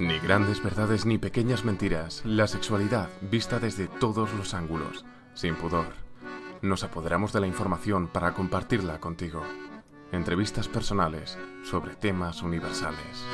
Ni grandes verdades ni pequeñas mentiras, la sexualidad vista desde todos los ángulos, sin pudor. Nos apoderamos de la información para compartirla contigo. Entrevistas personales sobre temas universales.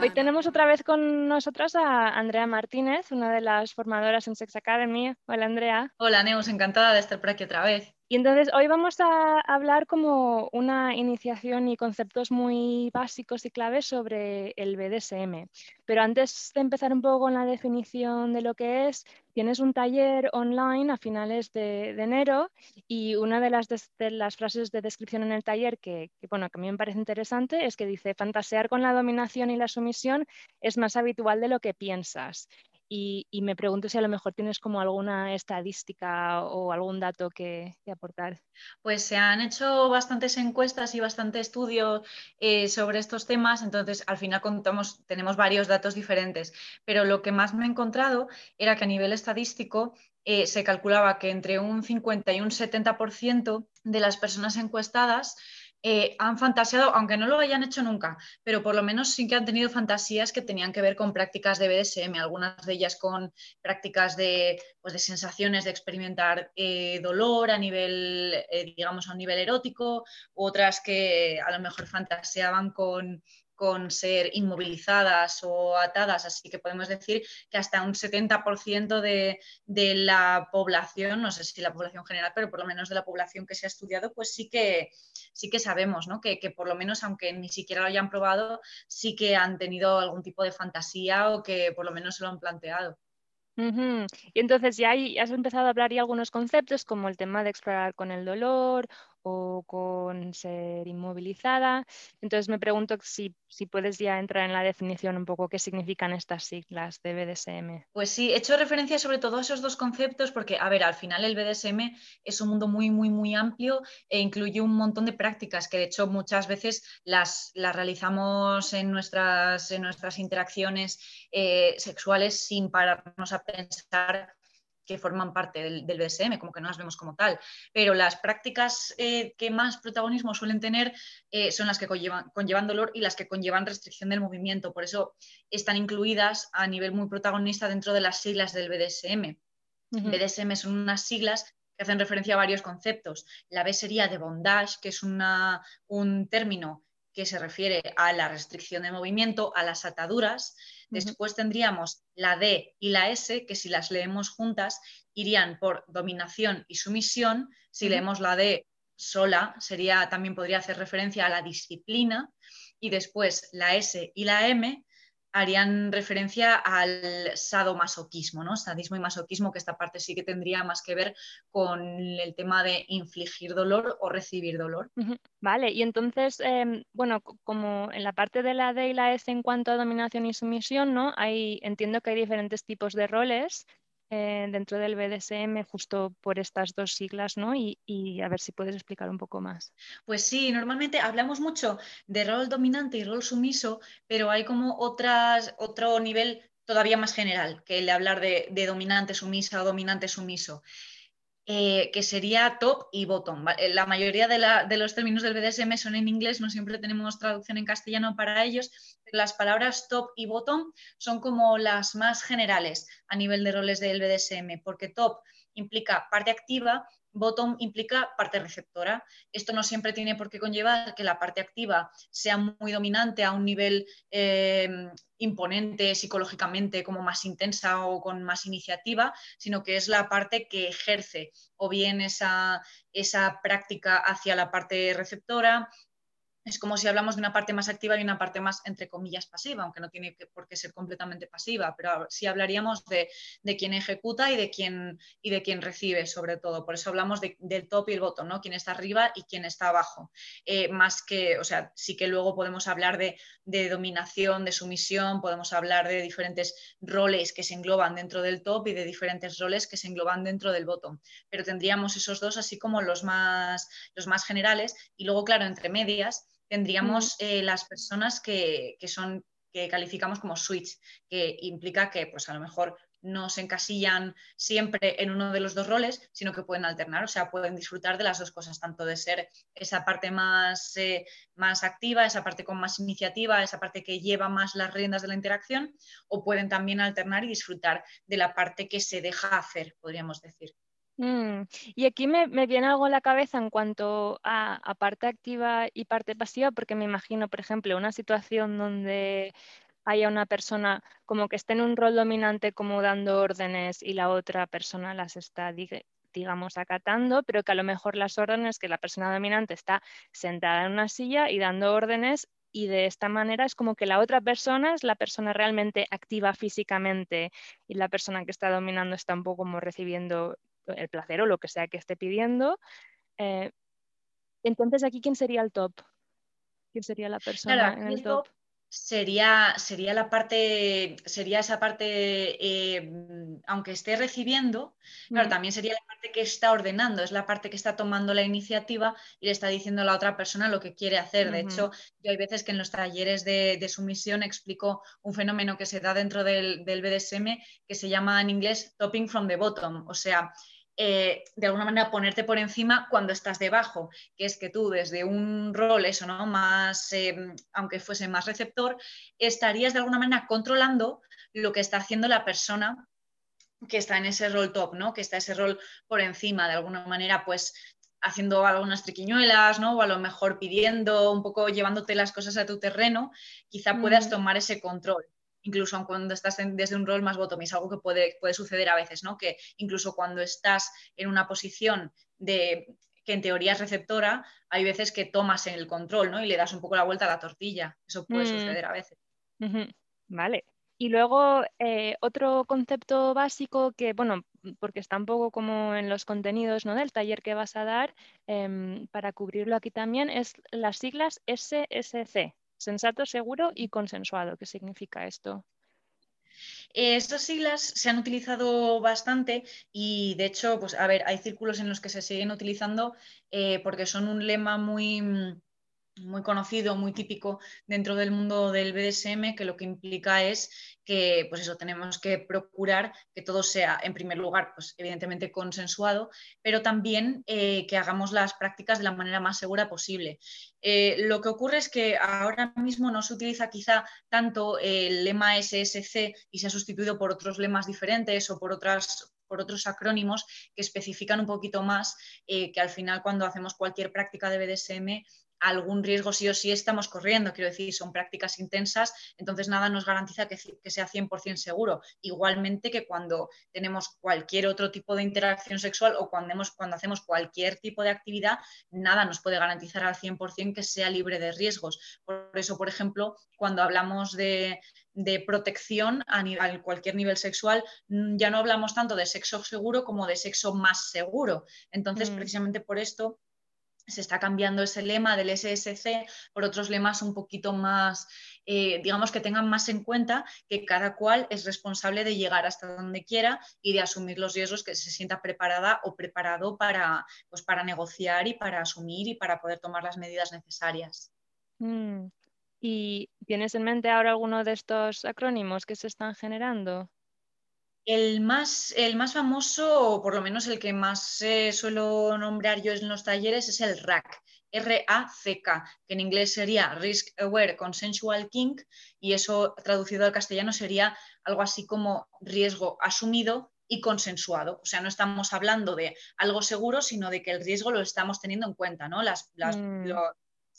Hoy tenemos otra vez con nosotras a Andrea Martínez, una de las formadoras en Sex Academy. Hola Andrea. Hola Neus, encantada de estar por aquí otra vez. Y entonces hoy vamos a hablar como una iniciación y conceptos muy básicos y claves sobre el BDSM. Pero antes de empezar un poco con la definición de lo que es, tienes un taller online a finales de, enero y una de las, frases de descripción en el taller que, que, bueno, que a mí me parece interesante es que dice, fantasear con la dominación y la sumisión es más habitual de lo que piensas. Y, me pregunto si a lo mejor tienes como alguna estadística o algún dato que, aportar. Pues se han hecho bastantes encuestas y bastante estudio eh, sobre estos temas, entonces al final contamos, tenemos varios datos diferentes, pero lo que más me he encontrado era que a nivel estadístico eh, se calculaba que entre un 50 y un 70% de las personas encuestadas eh, han fantaseado, aunque no lo hayan hecho nunca, pero por lo menos sí que han tenido fantasías que tenían que ver con prácticas de BDSM, algunas de ellas con prácticas de, pues, de sensaciones de experimentar eh, dolor a nivel, eh, digamos, a un nivel erótico, otras que a lo mejor fantaseaban con con ser inmovilizadas o atadas, así que podemos decir que hasta un 70% de, de, la población, no sé si la población general, pero por lo menos de la población que se ha estudiado, pues sí que, sí que sabemos ¿no? que, que por lo menos, aunque ni siquiera lo hayan probado, sí que han tenido algún tipo de fantasía o que por lo menos se lo han planteado. Y entonces ya has empezado a hablar y algunos conceptos como el tema de explorar con el dolor o con ser inmovilizada. Entonces me pregunto si, si, puedes ya entrar en la definición un poco qué significan estas siglas de BDSM. Pues sí, he hecho referencia sobre todo a esos dos conceptos porque, a ver, al final el BDSM es un mundo muy, muy, muy amplio e incluye un montón de prácticas que de hecho muchas veces las, las realizamos en nuestras, en nuestras interacciones eh, sexuales sin pararnos a pensar que forman parte del, BSM, como que no las vemos como tal. Pero las prácticas eh, que más protagonismo suelen tener eh, son las que conllevan, dolor y las que conllevan restricción del movimiento. Por eso están incluidas a nivel muy protagonista dentro de las siglas del BDSM. BDSM son unas siglas que hacen referencia a varios conceptos. La B sería de bondage, que es un término que se refiere a la restricción de movimiento, a las ataduras. Después tendríamos la D y la S, que si las leemos juntas irían por dominación y sumisión. Si leemos la D sola, sería, también podría hacer referencia a la disciplina. Y después la S y la M harían referencia al sadomasoquismo, ¿no? Sadismo y masoquismo, que esta parte sí que tendría más que ver con el tema de infligir dolor o recibir dolor. Vale, y entonces, em, bueno, como en la parte de la D y la S en cuanto a dominación y sumisión, ¿no? Hay, entiendo que hay diferentes tipos de roles eh, dentro del BDSM justo por estas dos siglas, ¿no? Y, a ver si puedes explicar un poco más. Pues sí, normalmente hablamos mucho de rol dominante y rol sumiso, pero hay como otras, otro nivel todavía más general que el de hablar de, de dominante sumisa o dominante sumiso. Eh, que sería top y bottom. Eh, la mayoría de, los términos del BDSM son en inglés, no siempre tenemos traducción en castellano para ellos. Las palabras top y bottom son como las más generales a nivel de roles del BDSM, porque top implica parte activa bottom implica parte receptora. Esto no siempre tiene por qué conllevar que la parte activa sea muy dominante a un nivel eh, imponente psicológicamente, como más intensa o con más iniciativa, sino que es la parte que ejerce o bien esa, esa práctica hacia la parte receptora es como si hablamos de una parte más activa y una parte más, entre comillas, pasiva, aunque no tiene por qué ser completamente pasiva, pero sí hablaríamos de, de quien ejecuta y de quien, y de quien recibe, sobre todo. Por eso hablamos del top y el bottom, ¿no? Quien está arriba y quien está abajo. Eh, más que, o sea, sí que luego podemos hablar de, de, dominación, de sumisión, podemos hablar de diferentes roles que se engloban dentro del top y de diferentes roles que se engloban dentro del bottom. Pero tendríamos esos dos así como los más, los más generales y luego, claro, entre medias tendríamos eh, las personas que, son que calificamos como switch, que implica que pues a lo mejor no se encasillan siempre en uno de los dos roles, sino que pueden alternar, o sea, pueden disfrutar de las dos cosas, tanto de ser esa parte más, eh, más activa, esa parte con más iniciativa, esa parte que lleva más las riendas de la interacción, o pueden también alternar y disfrutar de la parte que se deja hacer, podríamos decir. Mm, y aquí me, viene algo a la cabeza en cuanto a, parte activa y parte pasiva, porque me imagino, por ejemplo, una situación donde haya una persona como que esté en un rol dominante como dando órdenes y la otra persona las está, digamos, acatando, pero que a lo mejor las órdenes que la persona dominante está sentada en una silla y dando órdenes y de esta manera es como que la otra persona es la persona realmente activa físicamente y la persona que está dominando está un poco como recibiendo el placer o lo que sea que esté pidiendo. Eh, entonces, aquí, ¿quién sería el top? ¿Quién sería la persona en el top? Sería, sería la parte, sería esa parte, eh, aunque esté recibiendo, claro, mm. también sería la parte que está ordenando, es la parte que está tomando la iniciativa y le está diciendo a la otra persona lo que quiere hacer. De hecho, yo hay veces que en los talleres de, sumisión explico un fenómeno que se da dentro del, del BDSM que se llama en inglés topping from the bottom, o sea, eh, de alguna manera ponerte por encima cuando estás debajo, que es que tú desde un rol, eso, ¿no? Más, eh, aunque fuese más receptor, estarías de alguna manera controlando lo que está haciendo la persona que está en ese rol top, ¿no? Que está ese rol por encima, de alguna manera, pues haciendo algunas triquiñuelas, ¿no? O a lo mejor pidiendo, un poco llevándote las cosas a tu terreno, quizá puedas mm. tomar ese control incluso cuando estás desde un rol más bottom, es algo que puede, puede suceder a veces, ¿no? Que incluso cuando estás en una posición de que en teoría es receptora, hay veces que tomas el control, ¿no? Y le das un poco la vuelta a la tortilla. Eso puede mm. suceder a veces. Vale. Y luego eh, otro concepto básico que, bueno, porque está un poco como en los contenidos ¿no? del taller que vas a dar, em, para cubrirlo aquí también, es las siglas SSC, Sensato, seguro y consensuado. ¿Qué significa esto? Eh, estas siglas se han utilizado bastante y de hecho, pues a ver, hay círculos en los que se siguen utilizando eh, porque son un lema muy, muy conocido, muy típico dentro del mundo del BDSM, que lo que implica es que, pues eso, tenemos que procurar que todo sea, en primer lugar, pues evidentemente consensuado, pero también eh, que hagamos las prácticas de la manera más segura posible. Eh, lo que ocurre es que ahora mismo no se utiliza quizá tanto el lema SSC y se ha sustituido por otros lemas diferentes o por otras por otros acrónimos que especifican un poquito más eh, que al final cuando hacemos cualquier práctica de BDSM algún riesgo sí o sí estamos corriendo. Quiero decir, son prácticas intensas, entonces nada nos garantiza que, sea 100% seguro. Igualmente que cuando tenemos cualquier otro tipo de interacción sexual o cuando, cuando hacemos cualquier tipo de actividad, nada nos puede garantizar al 100% que sea libre de riesgos. Por eso, por ejemplo, cuando hablamos de, protección a, nivel, cualquier nivel sexual, mm, ya no hablamos tanto de sexo seguro como de sexo más seguro. Entonces, mm. precisamente por esto se está cambiando ese lema del SSC por otros lemas un poquito más, eh, digamos, que tengan más en cuenta que cada cual es responsable de llegar hasta donde quiera y de asumir los riesgos que se sienta preparada o preparado para, pues, para negociar y para asumir y para poder tomar las medidas necesarias. Mm. ¿Y tienes en mente ahora alguno de estos acrónimos que se están generando? El más, el más famoso, o por lo menos el que más eh, suelo nombrar yo en los talleres, es el RAC, R-A-C-K, que en inglés sería Risk Aware Consensual Kink, y eso traducido al castellano sería algo así como riesgo asumido y consensuado. O sea, no estamos hablando de algo seguro, sino de que el riesgo lo estamos teniendo en cuenta, ¿no? Las, las, mm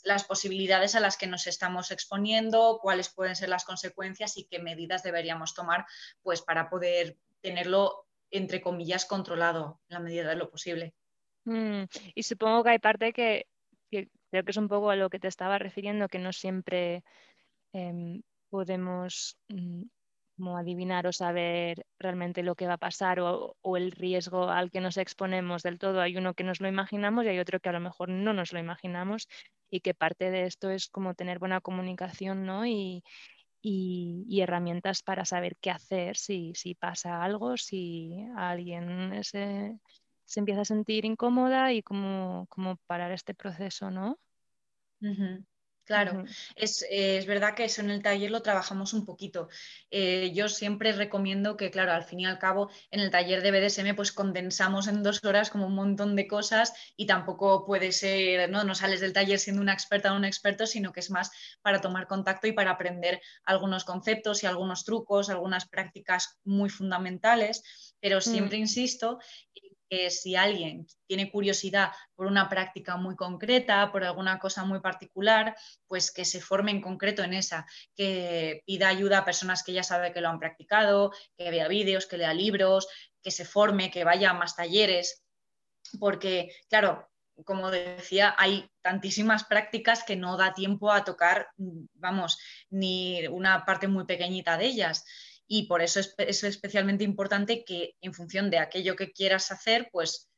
las posibilidades a las que nos estamos exponiendo, cuáles pueden ser las consecuencias y qué medidas deberíamos tomar pues, para poder tenerlo, entre comillas, controlado en la medida de lo posible. Mm, y supongo que hay parte que, creo que es un poco a lo que te estaba refiriendo, que no siempre em, podemos mm, como adivinar o saber realmente lo que va a pasar o, el riesgo al que nos exponemos del todo. Hay uno que nos lo imaginamos y hay otro que a lo mejor no nos lo imaginamos y que parte de esto es como tener buena comunicación ¿no? y, herramientas para saber qué hacer si, pasa algo, si alguien se, empieza a sentir incómoda y cómo, parar este proceso, ¿no? Claro, es, es, verdad que eso en el taller lo trabajamos un poquito. Eh, yo siempre recomiendo que, claro, al fin y al cabo, en el taller de BDSM, pues condensamos en dos horas como un montón de cosas y tampoco puede ser, ¿no? No sales del taller siendo una experta o un experto, sino que es más para tomar contacto y para aprender algunos conceptos y algunos trucos, algunas prácticas muy fundamentales. Pero siempre mm. insisto que si alguien tiene curiosidad por una práctica muy concreta, por alguna cosa muy particular, pues que se forme en concreto en esa, que pida ayuda a personas que ya sabe que lo han practicado, que vea vídeos, que lea libros, que se forme, que vaya a más talleres, porque, claro, como decía, hay tantísimas prácticas que no da tiempo a tocar, vamos, ni una parte muy pequeñita de ellas y por eso es, es especialmente importante que en función de aquello que quieras hacer, pues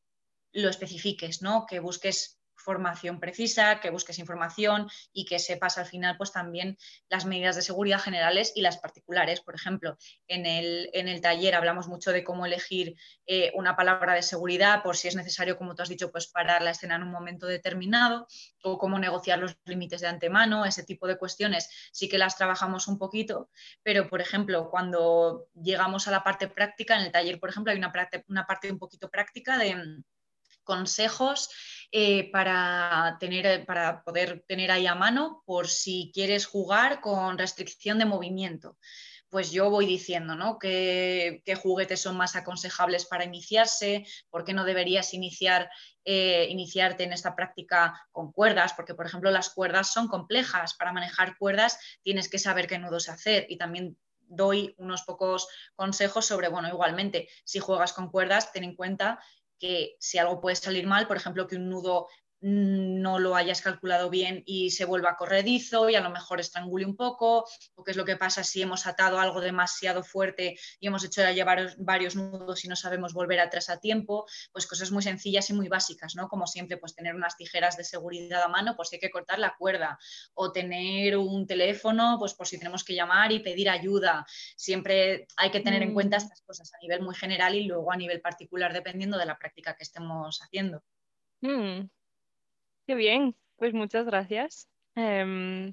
lo especifiques, ¿no? Que busques formación precisa, que busques información y que sepas al final pues también las medidas de seguridad generales y las particulares. Por ejemplo, en el, en el taller hablamos mucho de cómo elegir eh, una palabra de seguridad por si es necesario, como tú has dicho, pues parar la escena en un momento determinado o cómo negociar los límites de antemano, ese tipo de cuestiones sí que las trabajamos un poquito, pero por ejemplo, cuando llegamos a la parte práctica, en el taller, por ejemplo, hay una una parte un poquito práctica de consejos eh, para, tener, para poder tener ahí a mano por si quieres jugar con restricción de movimiento. Pues yo voy diciendo, ¿no? ¿Qué, juguetes son más aconsejables para iniciarse? ¿Por qué no deberías iniciar, eh, iniciarte en esta práctica con cuerdas? Porque, por ejemplo, las cuerdas son complejas. Para manejar cuerdas tienes que saber qué nudos hacer y también doy unos pocos consejos sobre, bueno, igualmente, si juegas con cuerdas, ten en cuenta que si algo puede salir mal, por ejemplo, que un nudo no lo hayas calculado bien y se vuelva corredizo y a lo mejor estrangule un poco, o qué es lo que pasa si hemos atado algo demasiado fuerte y hemos hecho ya llevar varios nudos y no sabemos volver atrás a tiempo, pues cosas muy sencillas y muy básicas, ¿no? Como siempre, pues tener unas tijeras de seguridad a mano, pues si hay que cortar la cuerda, o tener un teléfono, pues por si tenemos que llamar y pedir ayuda. Siempre hay que tener en cuenta mm. estas cosas a nivel muy general y luego a nivel particular, dependiendo de la práctica que estemos haciendo. Mm. Qué bien, pues muchas gracias. Em,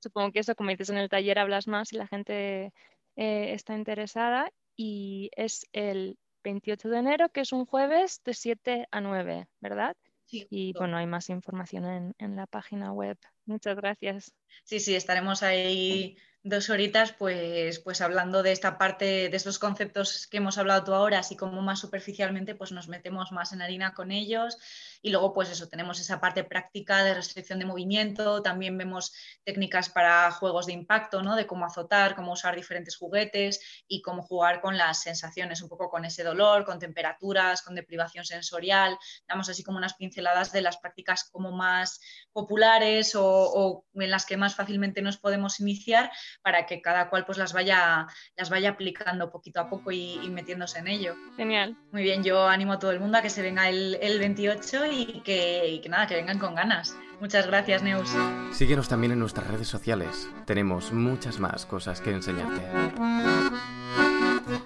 supongo que eso, como dices en el taller, hablas más y la gente eh, está interesada. Y es el 28 de enero, que es un jueves de 7 a 9, ¿verdad? Sí. Y bueno, hay más información en, en la página web. Muchas gracias. Sí, sí, estaremos ahí dos horitas pues, pues hablando de esta parte, de estos conceptos que hemos hablado tú ahora, así como más superficialmente, pues nos metemos más en harina con ellos y luego pues eso, tenemos esa parte práctica de restricción de movimiento, también vemos técnicas para juegos de impacto, ¿no? De cómo azotar, cómo usar diferentes juguetes y cómo jugar con las sensaciones, un poco con ese dolor, con temperaturas, con deprivación sensorial, damos así como unas pinceladas de las prácticas como más populares o, o en las que más fácilmente nos podemos iniciar para que cada cual pues las vaya, las vaya aplicando poquito a poco y, metiéndose en ello. Genial. Muy bien, yo animo a todo el mundo a que se venga el, 28 y que, nada, que vengan con ganas. Muchas gracias, Neus. Síguenos también en nuestras redes sociales. Tenemos muchas más cosas que enseñarte.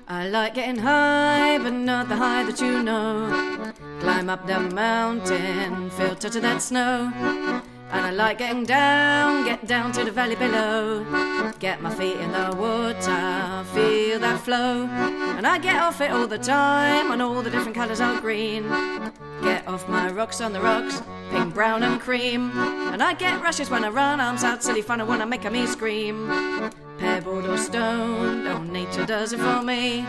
I like getting high, but not the high that you know. Climb up the mountain, feel touch of that snow. And I like getting down, get down to the valley below. Get my feet in the water, feel that flow. And I get off it all the time on all the different colours are green. Get off my rocks on the rocks, pink, brown, and cream. And I get rushes when I run, arms out, silly fun, I wanna make a me scream. Pebbled or stone, oh, nature does it for me.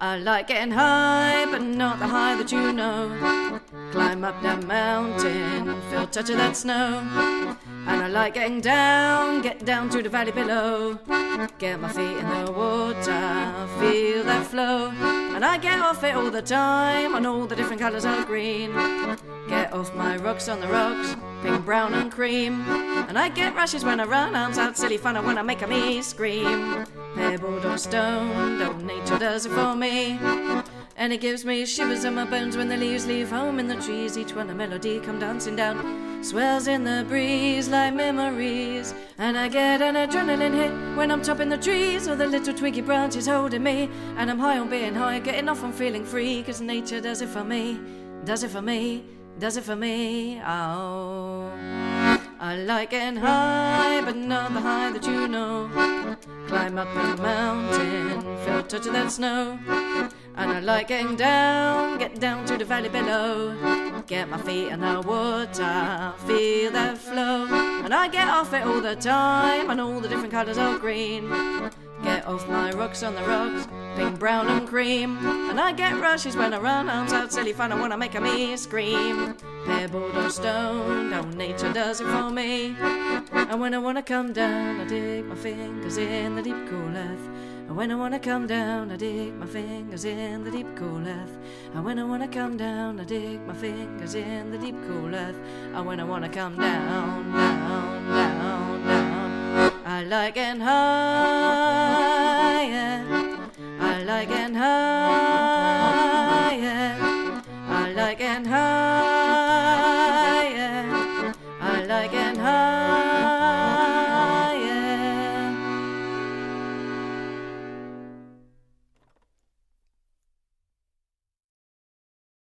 I like getting high, but not the high that you know. Climb up that mountain, feel touch of that snow. And I like getting down, get down to the valley below. Get my feet in the water, feel that flow. And I get off it all the time on all the different colours of green. Get off my rocks on the rocks, brown, and cream. And I get rushes when I run, arms out, silly fun, I make a me scream. Pebbled or stone, don't nature does it for me. And it gives me shivers in my bones when the leaves leave home in the trees. Each one a melody come dancing down, swells in the breeze like memories. And I get an adrenaline hit when I'm chopping the trees, or the little twiggy branches holding me. And I'm high on being high, getting off on feeling free, cause nature does it for me, does it for me, does it for me. Oh. I like getting high, but not the high that you know. Climb up a mountain, feel touch of that snow. And I like getting down, get down to the valley below. Get my feet in the water, feel that flow. And I get off it all the time, and all the different colours of green. Off my rocks on the rocks, pink, brown, and cream. And I get rushes when I run, I'm so silly fun, I wanna make a me scream. Pebble or stone, how nature does it for me. And when I wanna come down, I dig my fingers in the deep cool earth. And when I wanna come down, I dig my fingers in the deep cool earth. And when I wanna come down, I dig my fingers in the deep cool earth. And when I wanna come down, down, down, down. I like getting higher.